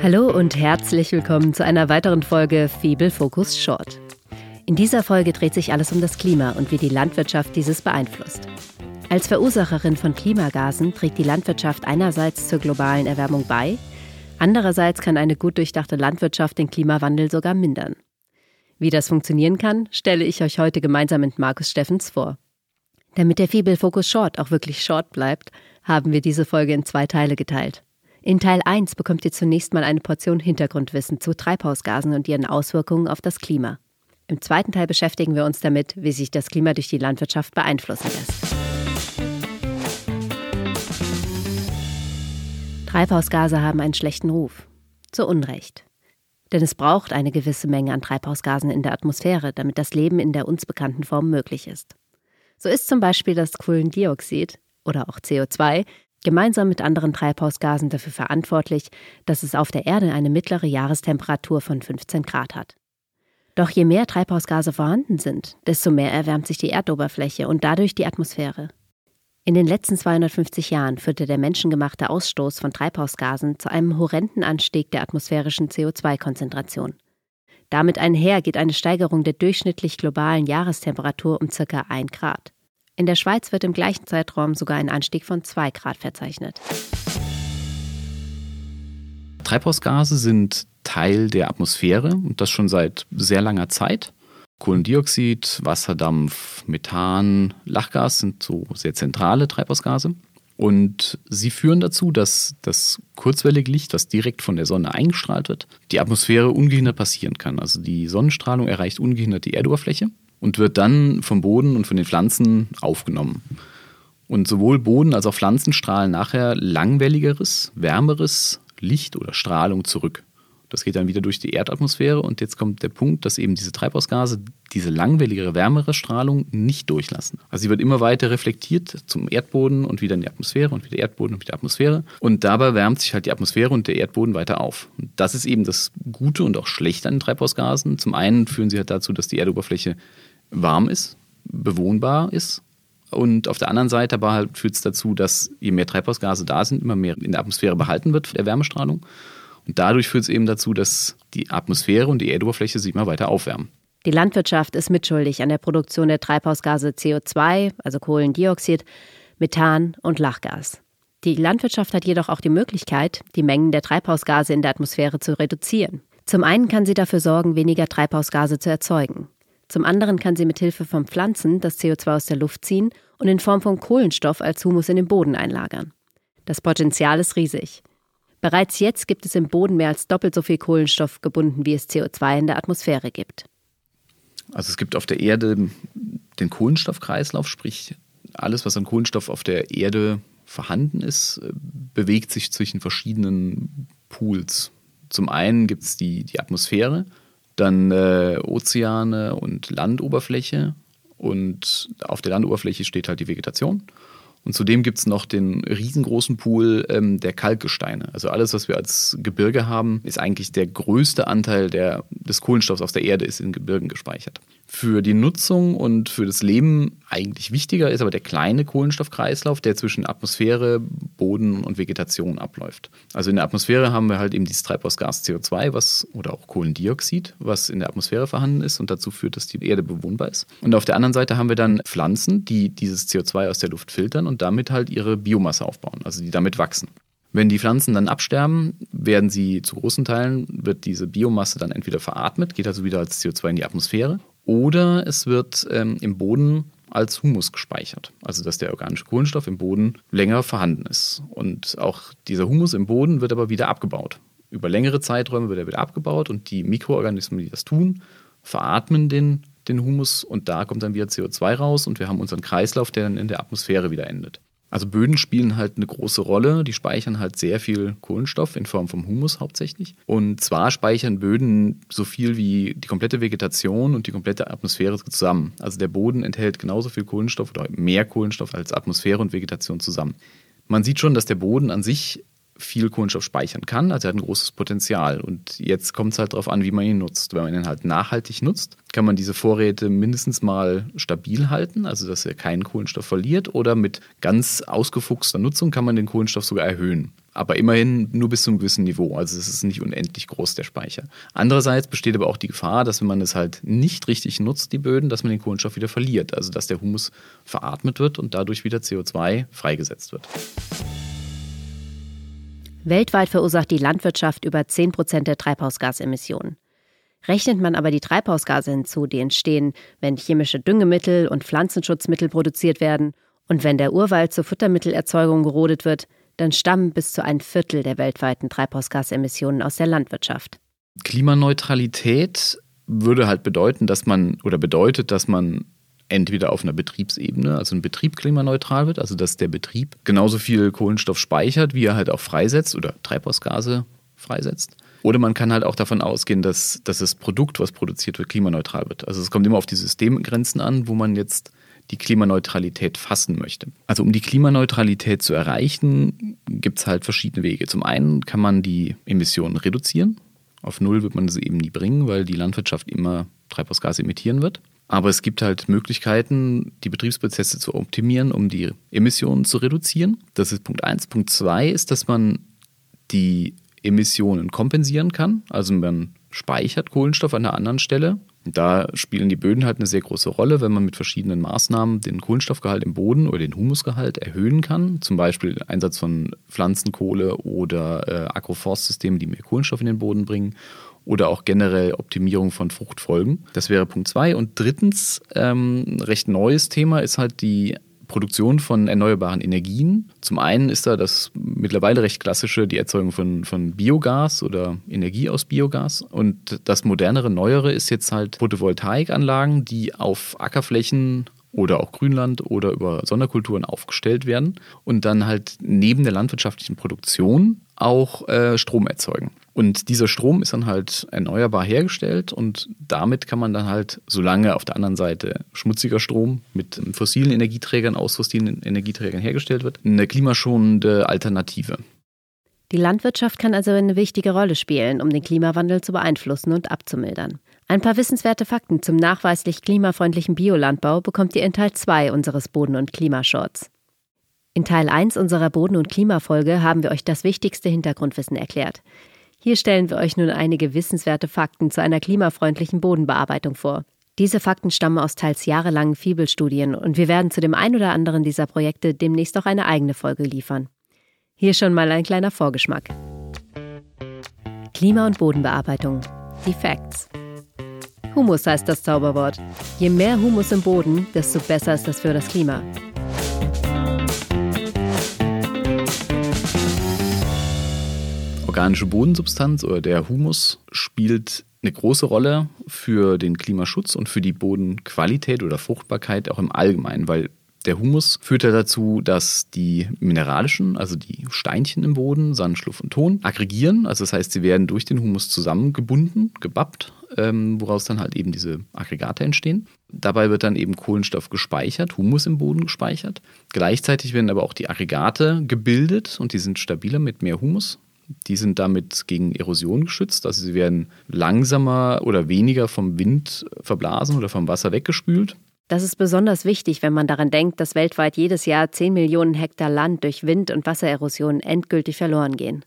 Hallo und herzlich willkommen zu einer weiteren Folge Fibel Focus Short. In dieser Folge dreht sich alles um das Klima und wie die Landwirtschaft dieses beeinflusst. Als Verursacherin von Klimagasen trägt die Landwirtschaft einerseits zur globalen Erwärmung bei, andererseits kann eine gut durchdachte Landwirtschaft den Klimawandel sogar mindern. Wie das funktionieren kann, stelle ich euch heute gemeinsam mit Markus Steffens vor. Damit der Fibel Focus Short auch wirklich short bleibt, haben wir diese Folge in zwei Teile geteilt. In Teil 1 bekommt ihr zunächst mal eine Portion Hintergrundwissen zu Treibhausgasen und ihren Auswirkungen auf das Klima. Im zweiten Teil beschäftigen wir uns damit, wie sich das Klima durch die Landwirtschaft beeinflussen lässt. Treibhausgase haben einen schlechten Ruf. Zu Unrecht. Denn es braucht eine gewisse Menge an Treibhausgasen in der Atmosphäre, damit das Leben in der uns bekannten Form möglich ist. So ist zum Beispiel das Kohlendioxid oder auch CO2 gemeinsam mit anderen Treibhausgasen dafür verantwortlich, dass es auf der Erde eine mittlere Jahrestemperatur von 15 Grad hat. Doch je mehr Treibhausgase vorhanden sind, desto mehr erwärmt sich die Erdoberfläche und dadurch die Atmosphäre. In den letzten 250 Jahren führte der menschengemachte Ausstoß von Treibhausgasen zu einem horrenden Anstieg der atmosphärischen CO2-Konzentration. Damit einher geht eine Steigerung der durchschnittlich globalen Jahrestemperatur um ca. 1 Grad. In der Schweiz wird im gleichen Zeitraum sogar ein Anstieg von 2 Grad verzeichnet. Treibhausgase sind Teil der Atmosphäre und das schon seit sehr langer Zeit. Kohlendioxid, Wasserdampf, Methan, Lachgas sind so sehr zentrale Treibhausgase. Und sie führen dazu, dass das kurzwellige Licht, das direkt von der Sonne eingestrahlt wird, die Atmosphäre ungehindert passieren kann. Also die Sonnenstrahlung erreicht ungehindert die Erdoberfläche und wird dann vom Boden und von den Pflanzen aufgenommen. Und sowohl Boden als auch Pflanzen strahlen nachher langwelligeres, wärmeres Licht oder Strahlung zurück. Das geht dann wieder durch die Erdatmosphäre und jetzt kommt der Punkt, dass eben diese Treibhausgase diese langwelligere, wärmere Strahlung nicht durchlassen. Also sie wird immer weiter reflektiert zum Erdboden und wieder in die Atmosphäre und wieder Erdboden und wieder Atmosphäre. Und dabei wärmt sich halt die Atmosphäre und der Erdboden weiter auf. Und das ist eben das Gute und auch Schlechte an den Treibhausgasen. Zum einen führen sie halt dazu, dass die Erdoberfläche warm ist, bewohnbar ist. Und auf der anderen Seite aber halt führt es dazu, dass je mehr Treibhausgase da sind, immer mehr in der Atmosphäre behalten wird, der Wärmestrahlung. Und dadurch führt es eben dazu, dass die Atmosphäre und die Erdoberfläche sich immer weiter aufwärmen. Die Landwirtschaft ist mitschuldig an der Produktion der Treibhausgase CO2, also Kohlendioxid, Methan und Lachgas. Die Landwirtschaft hat jedoch auch die Möglichkeit, die Mengen der Treibhausgase in der Atmosphäre zu reduzieren. Zum einen kann sie dafür sorgen, weniger Treibhausgase zu erzeugen. Zum anderen kann sie mit Hilfe von Pflanzen das CO2 aus der Luft ziehen und in Form von Kohlenstoff als Humus in den Boden einlagern. Das Potenzial ist riesig. Bereits jetzt gibt es im Boden mehr als doppelt so viel Kohlenstoff gebunden, wie es CO2 in der Atmosphäre gibt. Also es gibt auf der Erde den Kohlenstoffkreislauf, sprich alles, was an Kohlenstoff auf der Erde vorhanden ist, bewegt sich zwischen verschiedenen Pools. Zum einen gibt es die, die Atmosphäre, dann äh, Ozeane und Landoberfläche. Und auf der Landoberfläche steht halt die Vegetation. Und zudem gibt es noch den riesengroßen Pool ähm, der Kalkgesteine. Also alles, was wir als Gebirge haben, ist eigentlich der größte Anteil der, des Kohlenstoffs auf der Erde ist in Gebirgen gespeichert für die Nutzung und für das Leben eigentlich wichtiger ist aber der kleine Kohlenstoffkreislauf, der zwischen Atmosphäre, Boden und Vegetation abläuft. Also in der Atmosphäre haben wir halt eben dieses Treibhausgas CO2, was oder auch Kohlendioxid, was in der Atmosphäre vorhanden ist und dazu führt, dass die Erde bewohnbar ist. Und auf der anderen Seite haben wir dann Pflanzen, die dieses CO2 aus der Luft filtern und damit halt ihre Biomasse aufbauen, also die damit wachsen. Wenn die Pflanzen dann absterben, werden sie zu großen Teilen, wird diese Biomasse dann entweder veratmet, geht also wieder als CO2 in die Atmosphäre, oder es wird ähm, im Boden als Humus gespeichert. Also dass der organische Kohlenstoff im Boden länger vorhanden ist. Und auch dieser Humus im Boden wird aber wieder abgebaut. Über längere Zeiträume wird er wieder abgebaut und die Mikroorganismen, die das tun, veratmen den, den Humus und da kommt dann wieder CO2 raus und wir haben unseren Kreislauf, der dann in der Atmosphäre wieder endet. Also Böden spielen halt eine große Rolle. Die speichern halt sehr viel Kohlenstoff in Form vom Humus hauptsächlich. Und zwar speichern Böden so viel wie die komplette Vegetation und die komplette Atmosphäre zusammen. Also der Boden enthält genauso viel Kohlenstoff oder mehr Kohlenstoff als Atmosphäre und Vegetation zusammen. Man sieht schon, dass der Boden an sich viel Kohlenstoff speichern kann. Also er hat ein großes Potenzial. Und jetzt kommt es halt darauf an, wie man ihn nutzt. Wenn man ihn halt nachhaltig nutzt, kann man diese Vorräte mindestens mal stabil halten, also dass er keinen Kohlenstoff verliert. Oder mit ganz ausgefuchster Nutzung kann man den Kohlenstoff sogar erhöhen. aber immerhin nur bis zu einem gewissen Niveau. Also es ist nicht unendlich groß, der Speicher. Andererseits besteht aber auch die Gefahr, dass wenn man es halt nicht richtig nutzt, die Böden, dass man den Kohlenstoff wieder verliert. Also dass der Humus veratmet wird und dadurch wieder CO2 freigesetzt wird. Weltweit verursacht die Landwirtschaft über 10 Prozent der Treibhausgasemissionen. Rechnet man aber die Treibhausgase hinzu, die entstehen, wenn chemische Düngemittel und Pflanzenschutzmittel produziert werden und wenn der Urwald zur Futtermittelerzeugung gerodet wird, dann stammen bis zu ein Viertel der weltweiten Treibhausgasemissionen aus der Landwirtschaft. Klimaneutralität würde halt bedeuten, dass man oder bedeutet, dass man entweder auf einer Betriebsebene, also ein Betrieb klimaneutral wird, also dass der Betrieb genauso viel Kohlenstoff speichert, wie er halt auch freisetzt oder Treibhausgase freisetzt. Oder man kann halt auch davon ausgehen, dass, dass das Produkt, was produziert wird, klimaneutral wird. Also es kommt immer auf die Systemgrenzen an, wo man jetzt die Klimaneutralität fassen möchte. Also um die Klimaneutralität zu erreichen, gibt es halt verschiedene Wege. Zum einen kann man die Emissionen reduzieren. Auf Null wird man sie eben nie bringen, weil die Landwirtschaft immer Treibhausgase emittieren wird. Aber es gibt halt Möglichkeiten, die Betriebsprozesse zu optimieren, um die Emissionen zu reduzieren. Das ist Punkt eins. Punkt zwei ist, dass man die Emissionen kompensieren kann. Also man speichert Kohlenstoff an einer anderen Stelle. Da spielen die Böden halt eine sehr große Rolle, wenn man mit verschiedenen Maßnahmen den Kohlenstoffgehalt im Boden oder den Humusgehalt erhöhen kann. Zum Beispiel Einsatz von Pflanzenkohle oder äh, Agroforstsystemen, die mehr Kohlenstoff in den Boden bringen. Oder auch generell Optimierung von Fruchtfolgen. Das wäre Punkt zwei. Und drittens, ähm, recht neues Thema ist halt die Produktion von erneuerbaren Energien. Zum einen ist da das mittlerweile recht klassische, die Erzeugung von, von Biogas oder Energie aus Biogas. Und das modernere, neuere ist jetzt halt Photovoltaikanlagen, die auf Ackerflächen oder auch Grünland oder über Sonderkulturen aufgestellt werden und dann halt neben der landwirtschaftlichen Produktion auch äh, Strom erzeugen. Und dieser Strom ist dann halt erneuerbar hergestellt und damit kann man dann halt, solange auf der anderen Seite schmutziger Strom mit fossilen Energieträgern aus fossilen Energieträgern hergestellt wird, eine klimaschonende Alternative. Die Landwirtschaft kann also eine wichtige Rolle spielen, um den Klimawandel zu beeinflussen und abzumildern. Ein paar wissenswerte Fakten zum nachweislich klimafreundlichen Biolandbau bekommt ihr in Teil 2 unseres Boden- und Klimashorts. In Teil 1 unserer Boden- und Klimafolge haben wir euch das wichtigste Hintergrundwissen erklärt. Hier stellen wir euch nun einige wissenswerte Fakten zu einer klimafreundlichen Bodenbearbeitung vor. Diese Fakten stammen aus teils jahrelangen Fibelstudien und wir werden zu dem ein oder anderen dieser Projekte demnächst auch eine eigene Folge liefern. Hier schon mal ein kleiner Vorgeschmack. Klima- und Bodenbearbeitung. Die Facts. Humus heißt das Zauberwort. Je mehr Humus im Boden, desto besser ist das für das Klima. Organische Bodensubstanz oder der Humus spielt eine große Rolle für den Klimaschutz und für die Bodenqualität oder Fruchtbarkeit auch im Allgemeinen, weil der Humus führt ja dazu, dass die mineralischen, also die Steinchen im Boden, Sand, Schluff und Ton, aggregieren. Also das heißt, sie werden durch den Humus zusammengebunden, gebappt, ähm, woraus dann halt eben diese Aggregate entstehen. Dabei wird dann eben Kohlenstoff gespeichert, Humus im Boden gespeichert. Gleichzeitig werden aber auch die Aggregate gebildet und die sind stabiler mit mehr Humus. Die sind damit gegen Erosion geschützt. Also sie werden langsamer oder weniger vom Wind verblasen oder vom Wasser weggespült. Das ist besonders wichtig, wenn man daran denkt, dass weltweit jedes Jahr 10 Millionen Hektar Land durch Wind- und Wassererosion endgültig verloren gehen.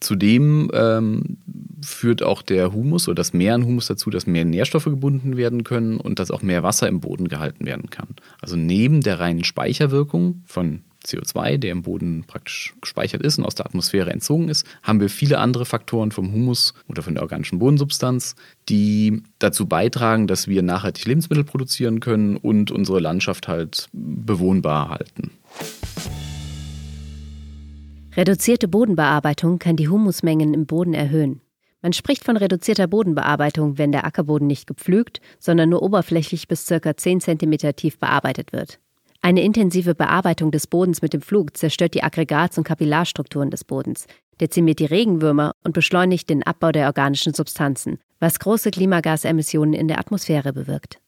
Zudem ähm, führt auch der Humus oder das Meer an Humus dazu, dass mehr Nährstoffe gebunden werden können und dass auch mehr Wasser im Boden gehalten werden kann. Also neben der reinen Speicherwirkung von CO2, der im Boden praktisch gespeichert ist und aus der Atmosphäre entzogen ist, haben wir viele andere Faktoren vom Humus oder von der organischen Bodensubstanz, die dazu beitragen, dass wir nachhaltig Lebensmittel produzieren können und unsere Landschaft halt bewohnbar halten. Reduzierte Bodenbearbeitung kann die Humusmengen im Boden erhöhen. Man spricht von reduzierter Bodenbearbeitung, wenn der Ackerboden nicht gepflügt, sondern nur oberflächlich bis ca. 10 cm tief bearbeitet wird. Eine intensive Bearbeitung des Bodens mit dem Flug zerstört die Aggregats- und Kapillarstrukturen des Bodens, dezimiert die Regenwürmer und beschleunigt den Abbau der organischen Substanzen, was große Klimagasemissionen in der Atmosphäre bewirkt.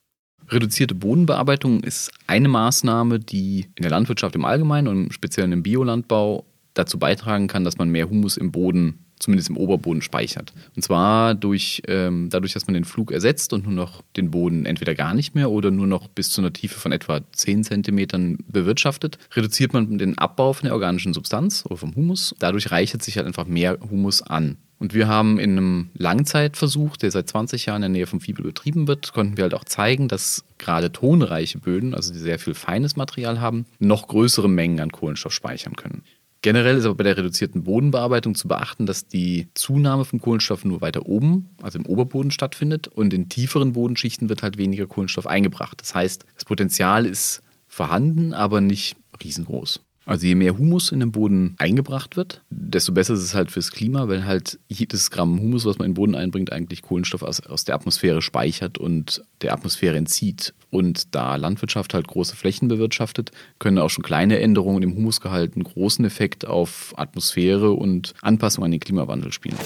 Reduzierte Bodenbearbeitung ist eine Maßnahme, die in der Landwirtschaft im Allgemeinen und speziell im Biolandbau dazu beitragen kann, dass man mehr Humus im Boden zumindest im Oberboden speichert. Und zwar durch, ähm, dadurch, dass man den Flug ersetzt und nur noch den Boden entweder gar nicht mehr oder nur noch bis zu einer Tiefe von etwa 10 cm bewirtschaftet, reduziert man den Abbau von der organischen Substanz oder vom Humus. Dadurch reichert sich halt einfach mehr Humus an. Und wir haben in einem Langzeitversuch, der seit 20 Jahren in der Nähe vom Fibel betrieben wird, konnten wir halt auch zeigen, dass gerade tonreiche Böden, also die sehr viel feines Material haben, noch größere Mengen an Kohlenstoff speichern können. Generell ist aber bei der reduzierten Bodenbearbeitung zu beachten, dass die Zunahme von Kohlenstoff nur weiter oben, also im Oberboden stattfindet und in tieferen Bodenschichten wird halt weniger Kohlenstoff eingebracht. Das heißt, das Potenzial ist vorhanden, aber nicht riesengroß. Also je mehr Humus in den Boden eingebracht wird, desto besser ist es halt fürs Klima, weil halt jedes Gramm Humus, was man in den Boden einbringt, eigentlich Kohlenstoff aus, aus der Atmosphäre speichert und der Atmosphäre entzieht. Und da Landwirtschaft halt große Flächen bewirtschaftet, können auch schon kleine Änderungen im Humusgehalt einen großen Effekt auf Atmosphäre und Anpassung an den Klimawandel spielen.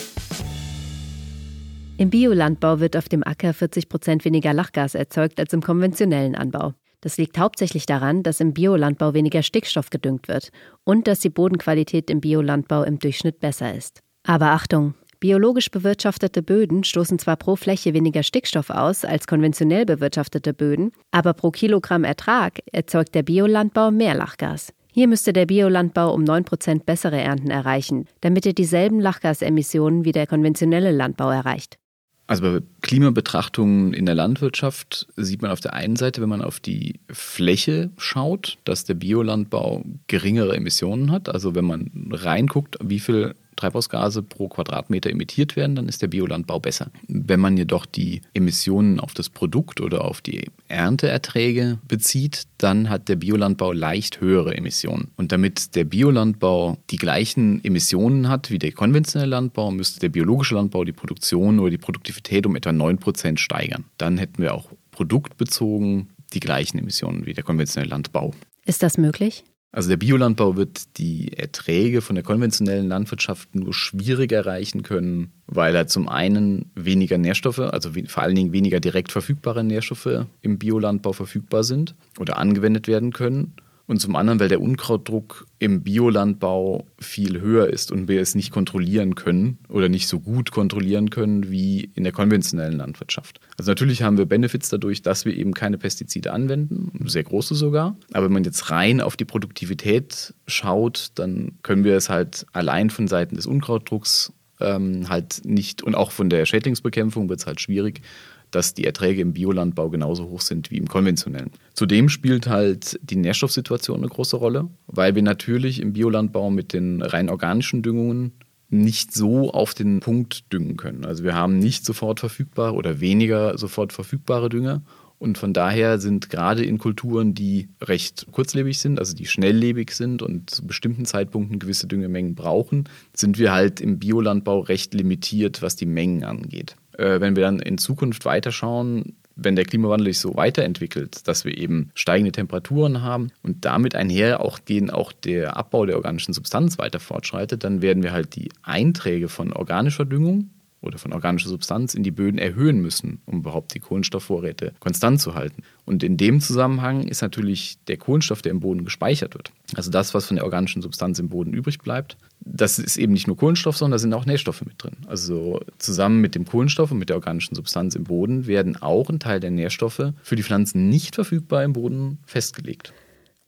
Im Biolandbau wird auf dem Acker 40 Prozent weniger Lachgas erzeugt als im konventionellen Anbau. Das liegt hauptsächlich daran, dass im Biolandbau weniger Stickstoff gedüngt wird und dass die Bodenqualität im Biolandbau im Durchschnitt besser ist. Aber Achtung, biologisch bewirtschaftete Böden stoßen zwar pro Fläche weniger Stickstoff aus als konventionell bewirtschaftete Böden, aber pro Kilogramm Ertrag erzeugt der Biolandbau mehr Lachgas. Hier müsste der Biolandbau um 9% bessere Ernten erreichen, damit er dieselben Lachgasemissionen wie der konventionelle Landbau erreicht. Also bei Klimabetrachtungen in der Landwirtschaft sieht man auf der einen Seite, wenn man auf die Fläche schaut, dass der Biolandbau geringere Emissionen hat. Also wenn man reinguckt, wie viel Treibhausgase pro Quadratmeter emittiert werden, dann ist der Biolandbau besser. Wenn man jedoch die Emissionen auf das Produkt oder auf die Ernteerträge bezieht, dann hat der Biolandbau leicht höhere Emissionen. Und damit der Biolandbau die gleichen Emissionen hat wie der konventionelle Landbau, müsste der biologische Landbau die Produktion oder die Produktivität um etwa 9% steigern. Dann hätten wir auch produktbezogen die gleichen Emissionen wie der konventionelle Landbau. Ist das möglich? Also der Biolandbau wird die Erträge von der konventionellen Landwirtschaft nur schwierig erreichen können, weil er zum einen weniger Nährstoffe, also vor allen Dingen weniger direkt verfügbare Nährstoffe im Biolandbau verfügbar sind oder angewendet werden können und zum anderen, weil der Unkrautdruck im Biolandbau viel höher ist und wir es nicht kontrollieren können oder nicht so gut kontrollieren können wie in der konventionellen Landwirtschaft. Also natürlich haben wir Benefits dadurch, dass wir eben keine Pestizide anwenden, sehr große sogar. Aber wenn man jetzt rein auf die Produktivität schaut, dann können wir es halt allein von Seiten des Unkrautdrucks ähm, halt nicht und auch von der Schädlingsbekämpfung wird es halt schwierig, dass die Erträge im Biolandbau genauso hoch sind wie im konventionellen. Zudem spielt halt die Nährstoffsituation eine große Rolle, weil wir natürlich im Biolandbau mit den rein organischen Düngungen nicht so auf den Punkt düngen können. Also wir haben nicht sofort verfügbare oder weniger sofort verfügbare Dünger und von daher sind gerade in Kulturen, die recht kurzlebig sind, also die schnelllebig sind und zu bestimmten Zeitpunkten gewisse Düngemengen brauchen, sind wir halt im Biolandbau recht limitiert, was die Mengen angeht äh, wenn wir dann in Zukunft weiterschauen, wenn der Klimawandel sich so weiterentwickelt, dass wir eben steigende Temperaturen haben und damit einher auch gehen auch der Abbau der organischen Substanz weiter fortschreitet, dann werden wir halt die Einträge von organischer Düngung oder von organischer Substanz in die Böden erhöhen müssen, um überhaupt die Kohlenstoffvorräte konstant zu halten. Und in dem Zusammenhang ist natürlich der Kohlenstoff, der im Boden gespeichert wird, also das, was von der organischen Substanz im Boden übrig bleibt, das ist eben nicht nur Kohlenstoff, sondern da sind auch Nährstoffe mit drin. Also zusammen mit dem Kohlenstoff und mit der organischen Substanz im Boden werden auch ein Teil der Nährstoffe für die Pflanzen nicht verfügbar im Boden festgelegt.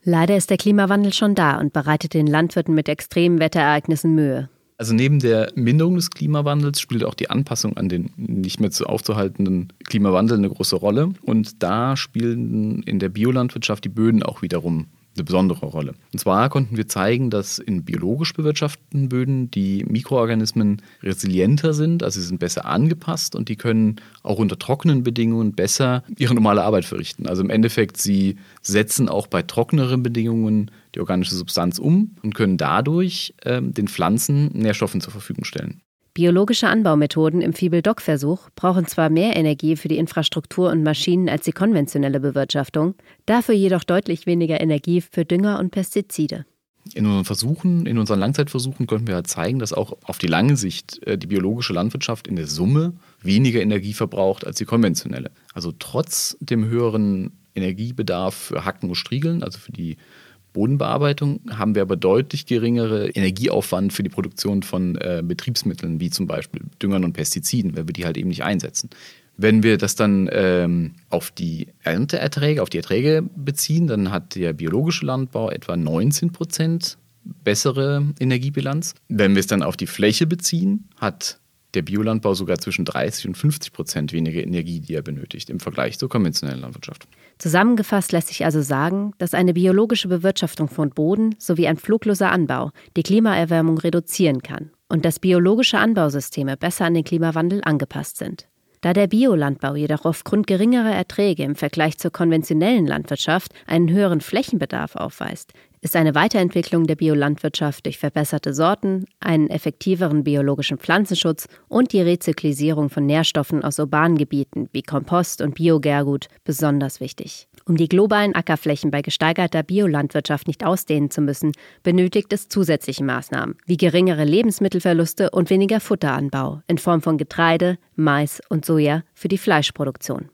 Leider ist der Klimawandel schon da und bereitet den Landwirten mit extremen Wetterereignissen Mühe. Also neben der Minderung des Klimawandels spielt auch die Anpassung an den nicht mehr zu aufzuhaltenden Klimawandel eine große Rolle. Und da spielen in der Biolandwirtschaft die Böden auch wiederum eine besondere Rolle. Und zwar konnten wir zeigen, dass in biologisch bewirtschafteten Böden die Mikroorganismen resilienter sind, also sie sind besser angepasst und die können auch unter trockenen Bedingungen besser ihre normale Arbeit verrichten. Also im Endeffekt, sie setzen auch bei trockeneren Bedingungen die organische Substanz um und können dadurch ähm, den Pflanzen Nährstoffen zur Verfügung stellen. Biologische Anbaumethoden im Fibel-Dock-Versuch brauchen zwar mehr Energie für die Infrastruktur und Maschinen als die konventionelle Bewirtschaftung, dafür jedoch deutlich weniger Energie für Dünger und Pestizide. In unseren Versuchen, in unseren Langzeitversuchen konnten wir halt zeigen, dass auch auf die lange Sicht äh, die biologische Landwirtschaft in der Summe weniger Energie verbraucht als die konventionelle. Also trotz dem höheren Energiebedarf für Hacken und Striegeln, also für die Bodenbearbeitung haben wir aber deutlich geringere Energieaufwand für die Produktion von äh, Betriebsmitteln, wie zum Beispiel Düngern und Pestiziden, weil wir die halt eben nicht einsetzen. Wenn wir das dann ähm, auf die Ernteerträge, auf die Erträge beziehen, dann hat der biologische Landbau etwa 19 Prozent bessere Energiebilanz. Wenn wir es dann auf die Fläche beziehen, hat der Biolandbau sogar zwischen 30 und 50 Prozent weniger Energie, die er benötigt, im Vergleich zur konventionellen Landwirtschaft. Zusammengefasst lässt sich also sagen, dass eine biologische Bewirtschaftung von Boden sowie ein flugloser Anbau die Klimaerwärmung reduzieren kann und dass biologische Anbausysteme besser an den Klimawandel angepasst sind. Da der Biolandbau jedoch aufgrund geringerer Erträge im Vergleich zur konventionellen Landwirtschaft einen höheren Flächenbedarf aufweist, ist eine Weiterentwicklung der Biolandwirtschaft durch verbesserte Sorten, einen effektiveren biologischen Pflanzenschutz und die Rezyklisierung von Nährstoffen aus urbanen Gebieten wie Kompost und Biogärgut besonders wichtig. Um die globalen Ackerflächen bei gesteigerter Biolandwirtschaft nicht ausdehnen zu müssen, benötigt es zusätzliche Maßnahmen, wie geringere Lebensmittelverluste und weniger Futteranbau in Form von Getreide, Mais und Soja für die Fleischproduktion.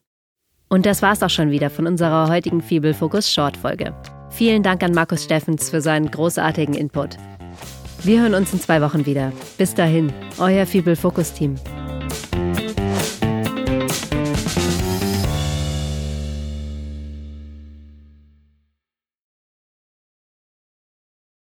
Und das war's auch schon wieder von unserer heutigen Fibel Focus Short Folge. Vielen Dank an Markus Steffens für seinen großartigen Input. Wir hören uns in zwei Wochen wieder. Bis dahin, euer Fibel Focus Team.